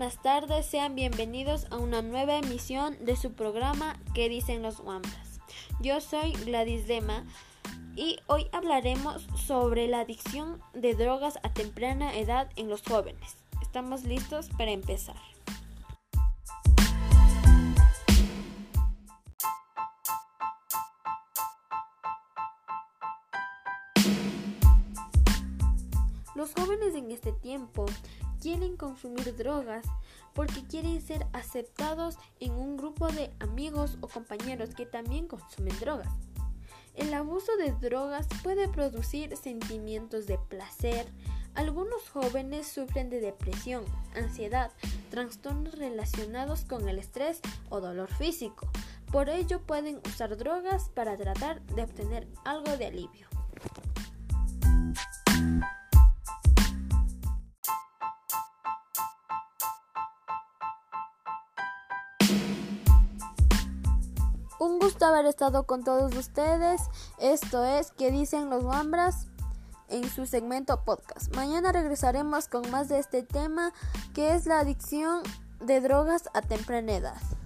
buenas tardes, sean bienvenidos a una nueva emisión de su programa ¿Qué dicen los Wambras? Yo soy Gladys Dema y hoy hablaremos sobre la adicción de drogas a temprana edad en los jóvenes. ¿Estamos listos para empezar? Los jóvenes en este tiempo quieren consumir drogas porque quieren ser aceptados en un grupo de amigos o compañeros que también consumen drogas. El abuso de drogas puede producir sentimientos de placer. Algunos jóvenes sufren de depresión, ansiedad, trastornos relacionados con el estrés o dolor físico. Por ello pueden usar drogas para tratar de obtener algo de alivio. Un gusto haber estado con todos ustedes. Esto es que dicen los Wambras en su segmento podcast. Mañana regresaremos con más de este tema que es la adicción de drogas a temprana edad.